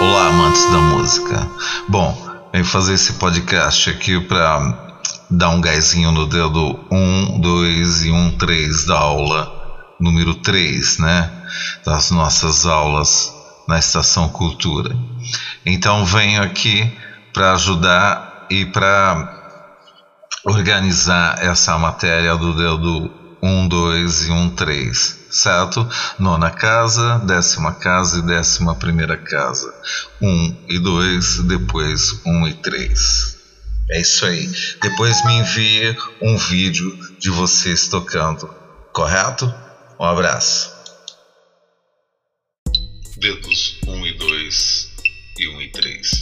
Olá, amantes da música. Bom, vem fazer esse podcast aqui para dar um gásinho no dedo 1, 2 e 1, 3 da aula número 3, né? Das nossas aulas na Estação Cultura. Então venho aqui para ajudar e para organizar essa matéria do dedo 1, 2 e 1, 3, certo? Nona casa, décima casa e décima primeira casa. 1 e 2, depois 1 e 3. É isso aí. Depois me envie um vídeo de vocês tocando, correto? Um abraço. Dedos 1 e 2 e 1 e 3.